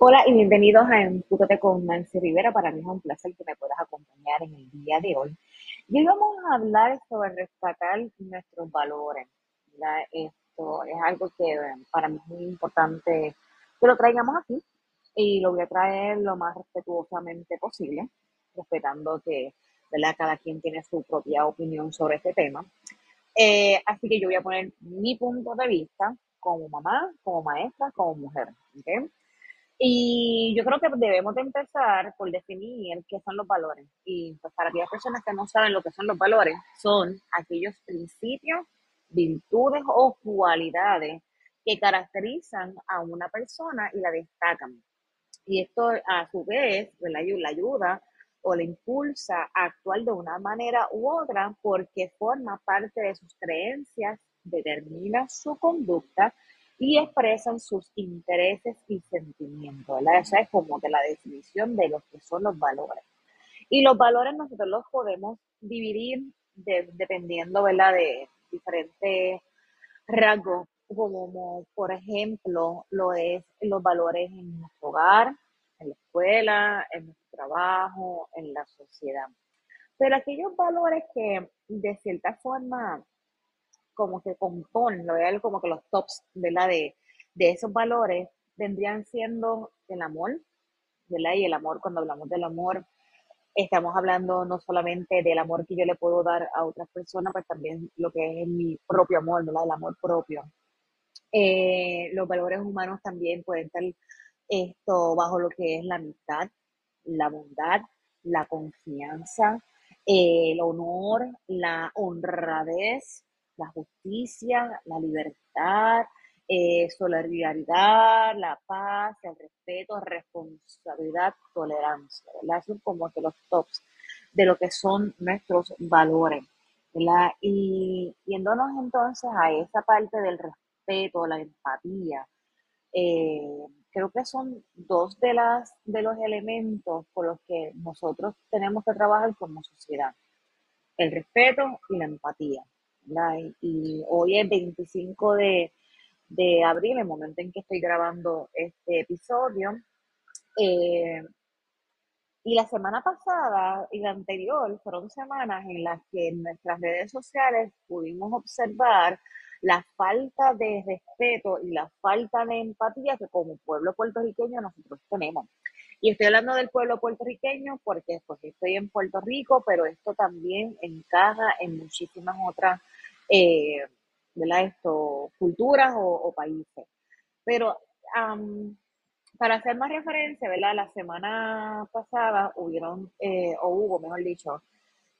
Hola y bienvenidos a Empútate con Nancy Rivera. Para mí es un placer que me puedas acompañar en el día de hoy. Y hoy vamos a hablar sobre rescatar nuestros valores. Esto es algo que eh, para mí es muy importante que lo traigamos aquí y lo voy a traer lo más respetuosamente posible, respetando que cada quien tiene su propia opinión sobre este tema. Eh, así que yo voy a poner mi punto de vista como mamá, como maestra, como mujer. ¿okay? Y yo creo que debemos de empezar por definir qué son los valores. Y pues para aquellas personas que no saben lo que son los valores, son aquellos principios, virtudes o cualidades que caracterizan a una persona y la destacan. Y esto a su vez la ayuda o le impulsa a actuar de una manera u otra porque forma parte de sus creencias, determina su conducta y expresan sus intereses y sentimientos, ¿verdad? Esa es como que la definición de lo que son los valores. Y los valores nosotros los podemos dividir dependiendo, ¿verdad? De diferentes rasgos, como por ejemplo lo es los valores en nuestro hogar, en la escuela, en nuestro trabajo, en la sociedad. Pero aquellos valores que de cierta forma como que lo veo como que los tops la de, de esos valores vendrían siendo el amor, ¿verdad? Y el amor, cuando hablamos del amor, estamos hablando no solamente del amor que yo le puedo dar a otras personas, pues también lo que es mi propio amor, ¿verdad? El amor propio. Eh, los valores humanos también pueden estar esto bajo lo que es la amistad, la bondad, la confianza, el honor, la honradez, la justicia, la libertad, eh, solidaridad, la paz, el respeto, responsabilidad, tolerancia. Son como que los tops de lo que son nuestros valores. Y yéndonos entonces a esa parte del respeto, la empatía, eh, creo que son dos de, las, de los elementos por los que nosotros tenemos que trabajar como sociedad. El respeto y la empatía. Y, hoy es 25 de, abril, el momento en que estoy grabando este episodio. Eh, y la semana pasada y la anterior fueron semanas en las que en nuestras redes sociales pudimos observar la falta de respeto y la falta de empatía que como pueblo puertorriqueño nosotros tenemos. Y estoy hablando del pueblo puertorriqueño porque pues estoy en Puerto Rico, pero esto también encaja en muchísimas otras eh, Esto, culturas o, países. Pero para hacer más referencia, ¿verdad? La semana pasada hubieron, eh, o hubo, mejor dicho,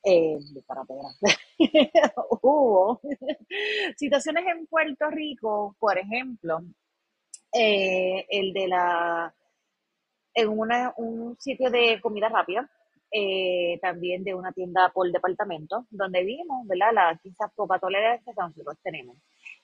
eh, para hubo situaciones en Puerto Rico, por ejemplo, eh, el de la, en una, un sitio de comida rápida, eh, también de una tienda por departamento, donde vimos, ¿verdad? La quizás poca tolerancia que nosotros tenemos.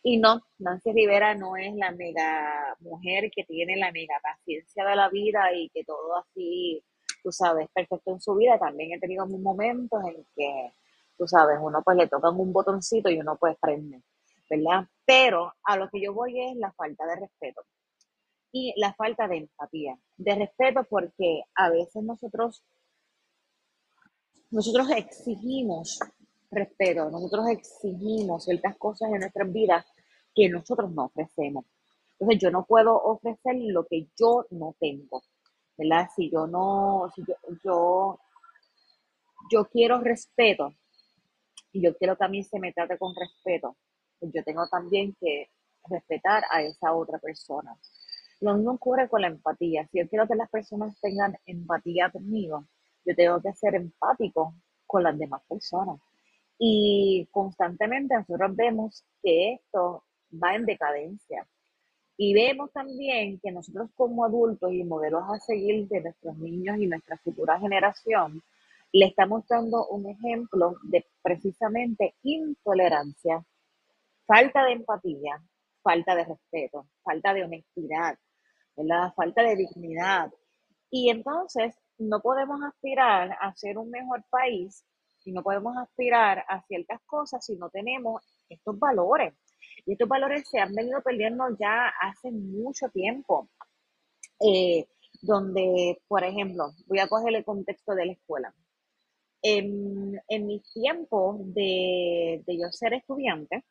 Y no, Nancy Rivera no es la mega mujer que tiene la mega paciencia de la vida y que todo así, tú sabes, perfecto en su vida. También he tenido momentos en que, tú sabes, uno pues le tocan un botoncito y uno pues prende, ¿verdad? Pero a lo que yo voy es la falta de respeto y la falta de empatía. De respeto porque a veces nosotros nosotros exigimos respeto, nosotros exigimos ciertas cosas en nuestras vidas que nosotros no ofrecemos. Entonces yo no puedo ofrecer lo que yo no tengo, ¿verdad? Si yo no, si yo, yo, quiero respeto y yo quiero mí se me trate con respeto, pues yo tengo también que respetar a esa otra persona. Lo mismo ocurre con la empatía. Si yo quiero que las personas tengan empatía conmigo, yo tengo que ser empático con las demás personas. Y constantemente nosotros vemos que esto va en decadencia. Y vemos también que nosotros como adultos y modelos a seguir de nuestros niños y nuestra futura generación, le estamos dando un ejemplo de precisamente intolerancia, falta de empatía, falta de respeto, falta de honestidad, la falta de dignidad. Y entonces no podemos aspirar a ser un mejor país y no podemos aspirar a ciertas cosas si no tenemos estos valores. Y estos valores se han venido perdiendo ya hace mucho tiempo. Eh, donde, por ejemplo, voy a coger el contexto de la escuela. En, en mis tiempos de, de yo ser estudiante,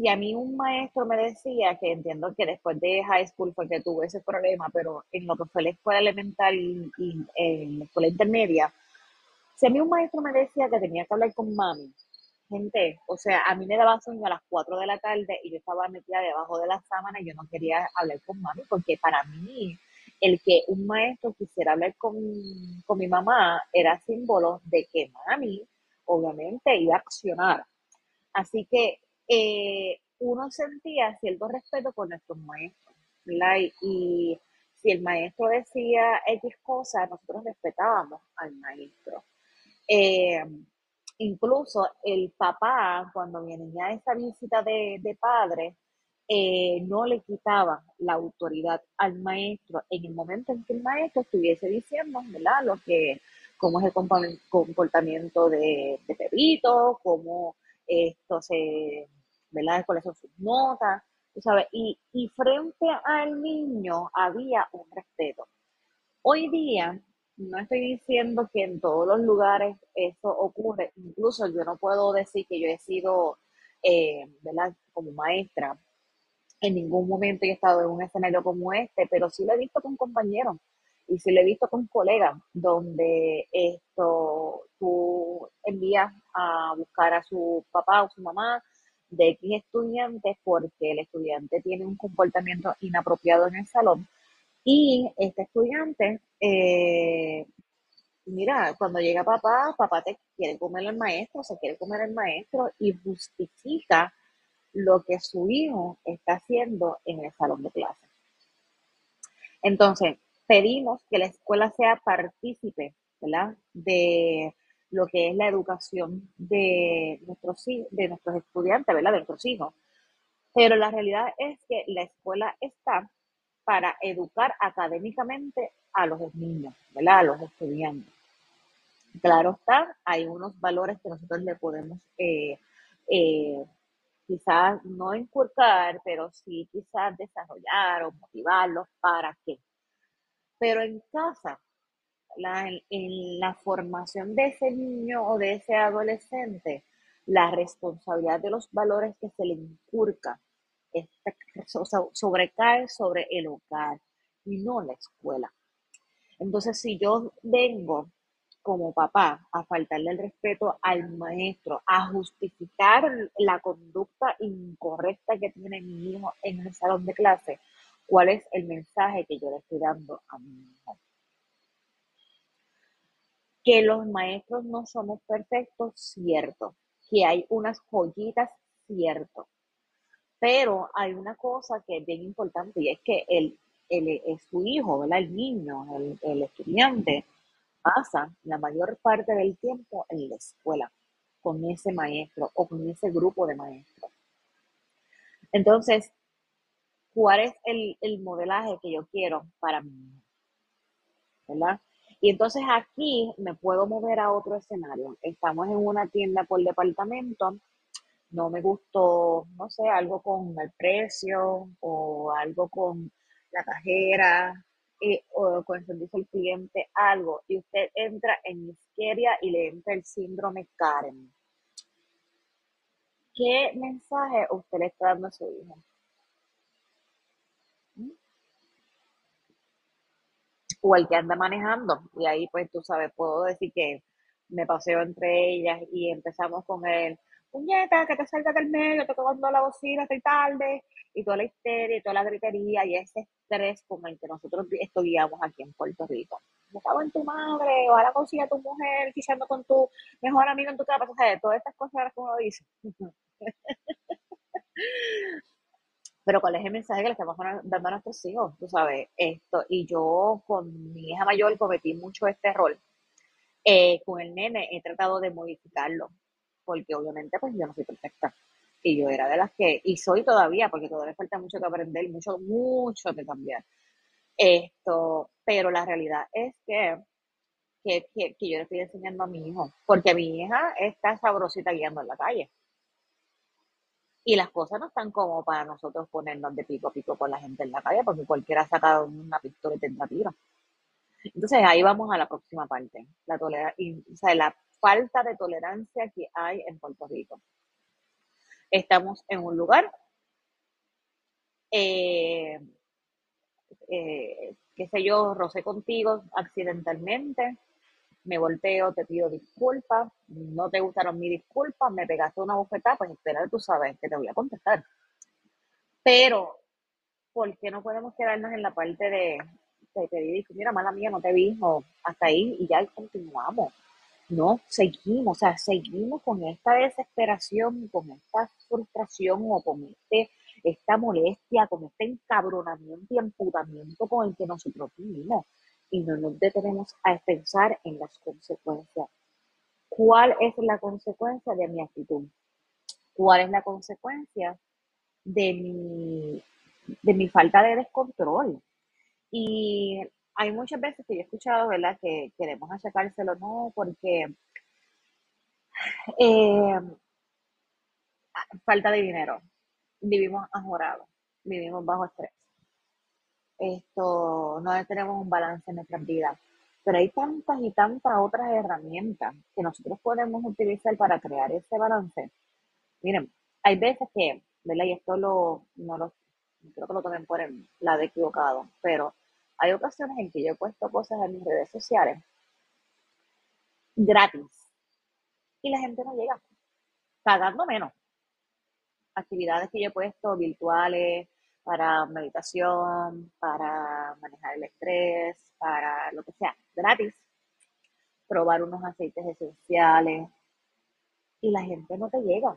si a mí un maestro me decía, que entiendo que después de high school fue que tuve ese problema, pero en lo que fue la escuela elemental y, y en la escuela intermedia, si a mí un maestro me decía que tenía que hablar con mami, gente, o sea, a mí me daba sueño a las 4 de la tarde y yo estaba metida debajo de la sábana y yo no quería hablar con mami porque para mí el que un maestro quisiera hablar con, con mi mamá era símbolo de que mami obviamente iba a accionar. Así que eh, uno sentía cierto respeto por nuestros maestros, ¿verdad? Y, si el maestro decía X cosas, nosotros respetábamos al maestro. Eh, incluso el papá, cuando venía esa visita de, de padre, eh, no le quitaba la autoridad al maestro en el momento en que el maestro estuviese diciendo, ¿verdad? Lo que, cómo es el comportamiento de, de cómo esto se, ¿verdad? ¿Cuáles son sus notas? ¿tú sabes? Y, y frente al niño había un respeto. Hoy día, no estoy diciendo que en todos los lugares eso ocurre, incluso yo no puedo decir que yo he sido, eh, ¿verdad? Como maestra, en ningún momento he estado en un escenario como este, pero sí lo he visto con compañeros y sí lo he visto con colegas, donde esto tú envías a buscar a su papá o su mamá de X estudiantes porque el estudiante tiene un comportamiento inapropiado en el salón y este estudiante, eh, mira, cuando llega papá, papá te quiere comer el maestro, se quiere comer el maestro y justifica lo que su hijo está haciendo en el salón de clase. Entonces, pedimos que la escuela sea partícipe, ¿verdad? De lo que es la educación de nuestros, de nuestros estudiantes, ¿verdad? De nuestros hijos. Pero la realidad es que la escuela está para educar académicamente a los niños, ¿verdad? A los estudiantes. Claro está, hay unos valores que nosotros le podemos eh, eh, quizás no inculcar, pero sí quizás desarrollar o motivarlos para qué. Pero en casa, en la formación de ese niño o de ese adolescente, la responsabilidad de los valores que se le inculca sobrecae sobre el hogar y no la escuela. Entonces, si yo vengo como papá a faltarle el respeto al maestro, a justificar la conducta incorrecta que tiene mi hijo en el salón de clase, ¿cuál es el mensaje que yo le estoy dando a mi hijo? Que los maestros no somos perfectos, cierto. Que hay unas joyitas, cierto. Pero hay una cosa que es bien importante y es que el, el, su hijo, ¿verdad? el niño, el, el estudiante, pasa la mayor parte del tiempo en la escuela con ese maestro o con ese grupo de maestros. Entonces, ¿cuál es el, el modelaje que yo quiero para mí? ¿Verdad? Y entonces aquí me puedo mover a otro escenario. Estamos en una tienda por departamento, no me gustó, no sé, algo con el precio o algo con la cajera eh, o con el servicio al cliente, algo, y usted entra en Isqueria y le entra el síndrome Karen. ¿Qué mensaje usted le está dando a su hijo? O el que anda manejando, y ahí pues tú sabes, puedo decir que me paseo entre ellas y empezamos con el puñeta, que te salga del medio, te tocando la bocina, estoy tarde, y toda la histeria, y toda la gritería, y ese estrés con el que nosotros estudiamos aquí en Puerto Rico. Me cago en tu madre, ojalá consiga tu mujer, quizás con tu mejor amigo en tu casa, o sea, todas estas cosas como dice. Pero cuál es el mensaje que le estamos dando a nuestros hijos, tú sabes, esto, y yo con mi hija mayor cometí mucho este rol. Eh, con el nene he tratado de modificarlo, porque obviamente pues yo no soy perfecta. Y yo era de las que, y soy todavía, porque todavía falta mucho que aprender, mucho, mucho que cambiar. Esto, pero la realidad es que, que, que, yo le estoy enseñando a mi hijo, porque mi hija está sabrosita guiando en la calle. Y las cosas no están como para nosotros ponernos de pico a pico con la gente en la calle, porque cualquiera ha sacado una pistola y tendrá tiro. Entonces ahí vamos a la próxima parte, la, o sea, la falta de tolerancia que hay en Puerto Rico. Estamos en un lugar, eh, eh, qué sé yo, rocé contigo accidentalmente, me volteo, te pido disculpas, no te gustaron mis disculpas, me pegaste una bofetada, pues espera, tú sabes que te voy a contestar. Pero, ¿por qué no podemos quedarnos en la parte de, te pedí mira, mala mía, no te vi, o hasta ahí, y ya continuamos? No, seguimos, o sea, seguimos con esta desesperación, con esta frustración o con este, esta molestia, con este encabronamiento y emputamiento con el que nosotros vivimos y no nos detenemos a pensar en las consecuencias. ¿Cuál es la consecuencia de mi actitud? ¿Cuál es la consecuencia de mi, de mi falta de descontrol? Y hay muchas veces que yo he escuchado, ¿verdad?, que queremos achacárselo, no, porque eh, falta de dinero, vivimos ajorados, vivimos bajo estrés esto, no tenemos un balance en nuestras vidas. Pero hay tantas y tantas otras herramientas que nosotros podemos utilizar para crear ese balance. Miren, hay veces que, ¿verdad? Y esto lo, no lo, creo que lo tomen por el lado equivocado, pero hay ocasiones en que yo he puesto cosas en mis redes sociales gratis y la gente no llega, pagando menos. Actividades que yo he puesto virtuales, para meditación, para manejar el estrés, para lo que sea, gratis. Probar unos aceites esenciales y la gente no te llega.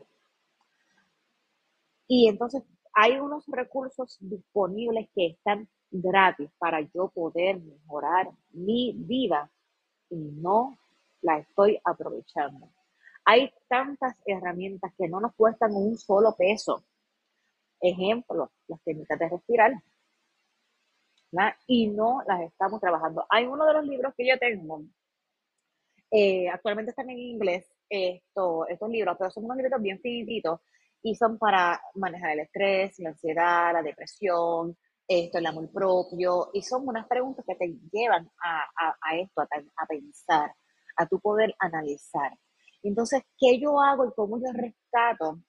Y entonces hay unos recursos disponibles que están gratis para yo poder mejorar mi vida y no la estoy aprovechando. Hay tantas herramientas que no nos cuestan un solo peso Ejemplo, las técnicas de respirar. Y no las estamos trabajando. Hay uno de los libros que yo tengo, eh, actualmente están en inglés, esto, estos libros, pero son unos libros bien finitos y son para manejar el estrés, la ansiedad, la depresión, esto, el amor propio, y son unas preguntas que te llevan a, a, esto, a, pensar, a tu poder analizar. Entonces, ¿qué yo hago y cómo yo rescato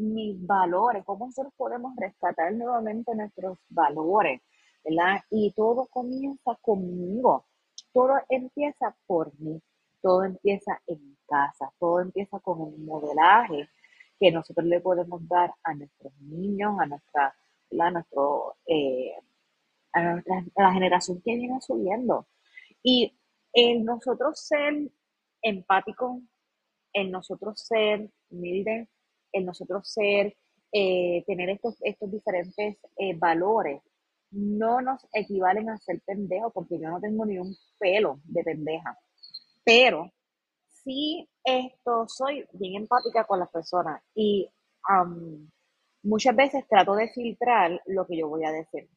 mis valores, cómo nosotros podemos rescatar nuevamente nuestros valores, ¿verdad? Y todo comienza conmigo, todo empieza por mí, todo empieza en casa, todo empieza con un modelaje que nosotros le podemos dar a nuestros niños, a nuestra, a nuestro, eh, a, nuestra, la generación que viene subiendo. Y en nosotros ser empáticos, en nosotros ser humildes, en nosotros ser, eh, tener estos, estos diferentes eh, valores, no nos equivalen a ser pendejos, porque yo no tengo ni un pelo de pendeja. Pero sí esto, soy bien empática con las personas y muchas veces trato de filtrar lo que yo voy a decir.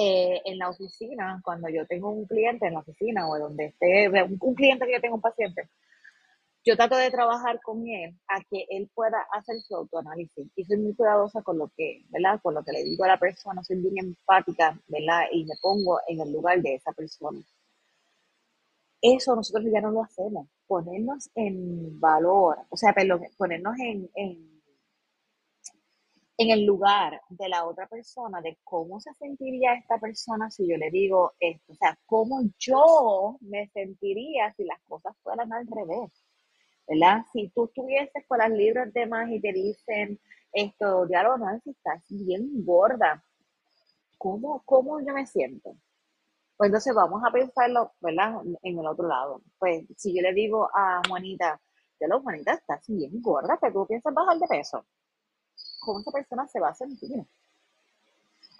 Eh, en la oficina, cuando yo tengo un cliente en la oficina o donde esté, un, un cliente que yo tengo un paciente, yo trato de trabajar con él a que él pueda hacer su autoanálisis y soy muy cuidadosa con lo que, ¿verdad? Con lo que le digo a la persona, soy bien empática, ¿verdad? Y me pongo en el lugar de esa persona. Eso nosotros ya no lo hacemos, ponernos en valor, o sea, ponernos en, en, en el lugar de la otra persona, de cómo se sentiría esta persona si yo le digo esto, o sea, cómo yo me sentiría si las cosas fueran al revés. ¿Verdad? Si tú estuvieses con las libros de más y te dicen esto, diálogo, no, si estás bien gorda, ¿cómo, ¿cómo yo me siento? Pues entonces vamos a pensarlo, ¿verdad? En el otro lado. Pues si yo le digo a Juanita, lo Juanita, estás bien gorda, que tú piensas bajar de peso, ¿cómo esa persona se va a sentir?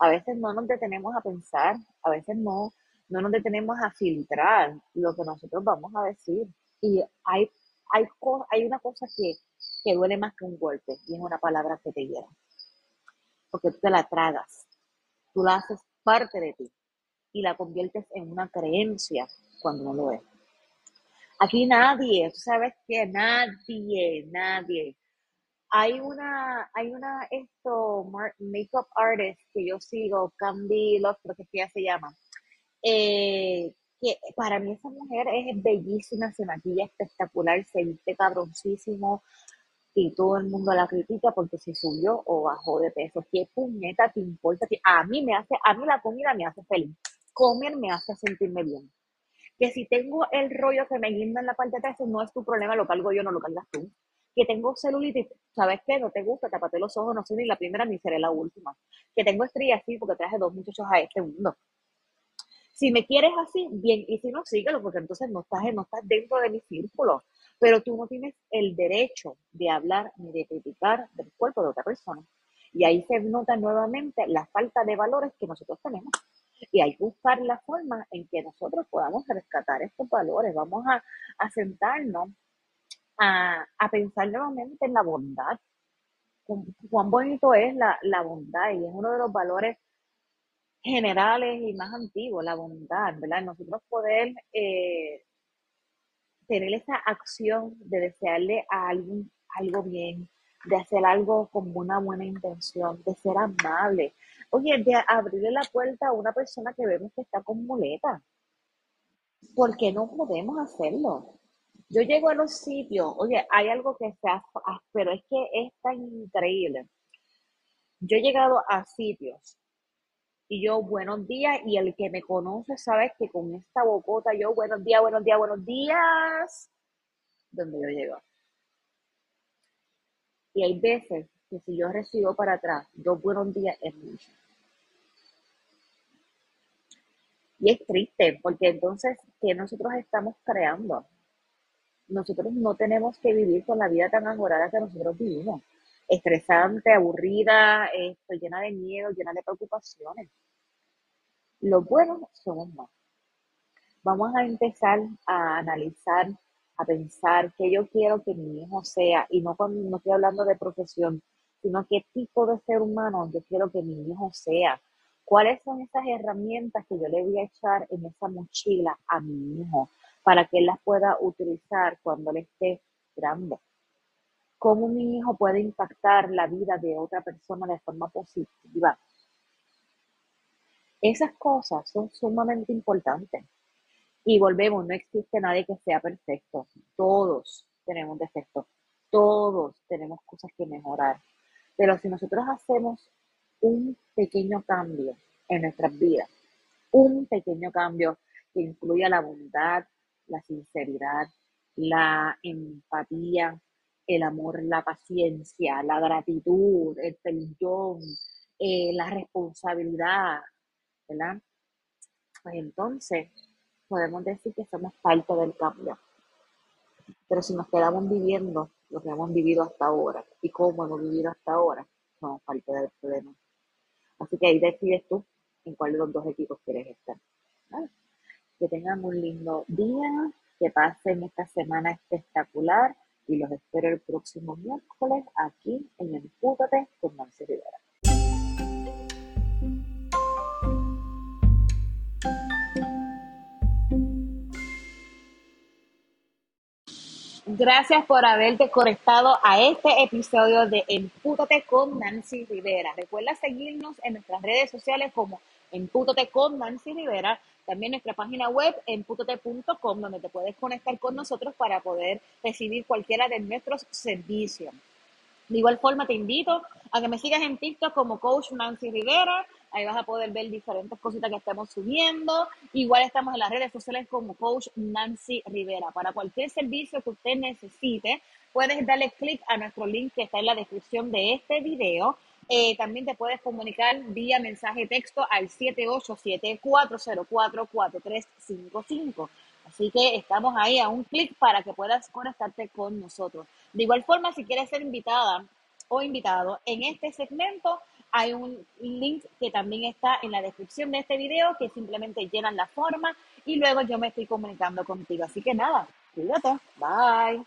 A veces no nos detenemos a pensar, a veces no, no nos detenemos a filtrar lo que nosotros vamos a decir. Y hay hay, hay una cosa que, que duele más que un golpe y es una palabra que te hiera. Porque tú te la tragas, tú la haces parte de ti y la conviertes en una creencia cuando no lo es. Aquí nadie, sabes que nadie, nadie Hay una, hay una, esto, makeup artist que yo sigo, Candy Love, creo que se llama, eh, que para mí esa mujer es bellísima, se maquilla espectacular, se viste cabroncísimo y todo el mundo la critica porque se subió o bajó de peso. ¿Qué puñeta te importa? A mí me hace, a mí la comida me hace feliz. Comer me hace sentirme bien. Que si tengo el rollo que me guinda en la parte de atrás, no es tu problema, lo cargo yo, no lo cargas tú. Que tengo celulitis, ¿sabes qué? No te gusta, tapate los ojos, no soy ni la primera ni seré la última. Que tengo estrías, sí, porque traje dos muchachos a este mundo. Si me quieres así, bien, y si no, síguelo, porque entonces no estás, dentro de mi círculo. Pero tú no tienes el derecho de hablar ni de criticar del cuerpo de otra persona. Y ahí se nota nuevamente la falta de valores que nosotros tenemos. Y hay que buscar la forma en que nosotros podamos rescatar estos valores. Vamos a, sentarnos a, pensar nuevamente en la bondad. Cuán bonito es la bondad y es uno de los valores generales y más antiguos, la bondad, ¿verdad? Nosotros poder eh, tener esa acción de desearle a alguien algo bien, de hacer algo con una buena intención, de ser amable. Oye, de abrirle la puerta a una persona que vemos que está con muleta. ¿Por qué no podemos hacerlo? Yo llego a los sitios, oye, hay algo que se hace, pero es que es tan increíble. Yo he llegado a sitios y yo, buenos días, y el que me conoce sabe que con esta bocota yo, buenos días, buenos días, buenos días, donde yo llego. Y hay veces que si yo recibo para atrás dos buenos días es mucho. Y es triste, porque entonces, ¿qué nosotros estamos creando? Nosotros no tenemos que vivir con la vida tan agorada que nosotros vivimos estresante, aburrida, estoy llena de miedo, llena de preocupaciones. Los buenos somos más. Vamos a empezar a analizar, a pensar qué yo quiero que mi hijo sea, y no, no estoy hablando de profesión, sino qué tipo de ser humano yo quiero que mi hijo sea. ¿Cuáles son esas herramientas que yo le voy a echar en esa mochila a mi hijo para que él las pueda utilizar cuando él esté grande? Cómo mi hijo puede impactar la vida de otra persona de forma positiva. Esas cosas son sumamente importantes. Y volvemos, no existe nadie que sea perfecto. Todos tenemos defectos. Todos tenemos cosas que mejorar. Pero si nosotros hacemos un pequeño cambio en nuestras vidas, un pequeño cambio que incluya la bondad, la sinceridad, la empatía, el amor, la paciencia, la gratitud, el perdón, eh, la responsabilidad, ¿verdad? Pues entonces podemos decir que somos parte del cambio. Pero si nos quedamos viviendo lo que hemos vivido hasta ahora y cómo hemos vivido hasta ahora, somos parte del problema. Así que ahí decides tú en cuál de los dos equipos quieres estar. Que tengan un lindo día, que pasen esta semana espectacular y los espero el próximo miércoles aquí en Empútate con Nancy Rivera. Gracias por haberte conectado a este episodio de Empútate con Nancy Rivera. Recuerda seguirnos en nuestras redes sociales como Empútate con Nancy Rivera también nuestra página web en putote.com, donde te puedes conectar con nosotros para poder recibir cualquiera de nuestros servicios. De igual forma, te invito a que me sigas en TikTok como Coach Nancy Rivera. Ahí vas a poder ver diferentes cositas que estamos subiendo. Igual estamos en las redes sociales como Coach Nancy Rivera. Para cualquier servicio que usted necesite, puedes darle clic a nuestro link que está en la descripción de este video eh, también te puedes comunicar vía mensaje texto al 787-404-4355. Así que estamos ahí a un clic para que puedas conectarte con nosotros. De igual forma, si quieres ser invitada o invitado en este segmento, hay un link que también está en la descripción de este video que simplemente llenan la forma y luego yo me estoy comunicando contigo. Así que nada, cuídate. Bye.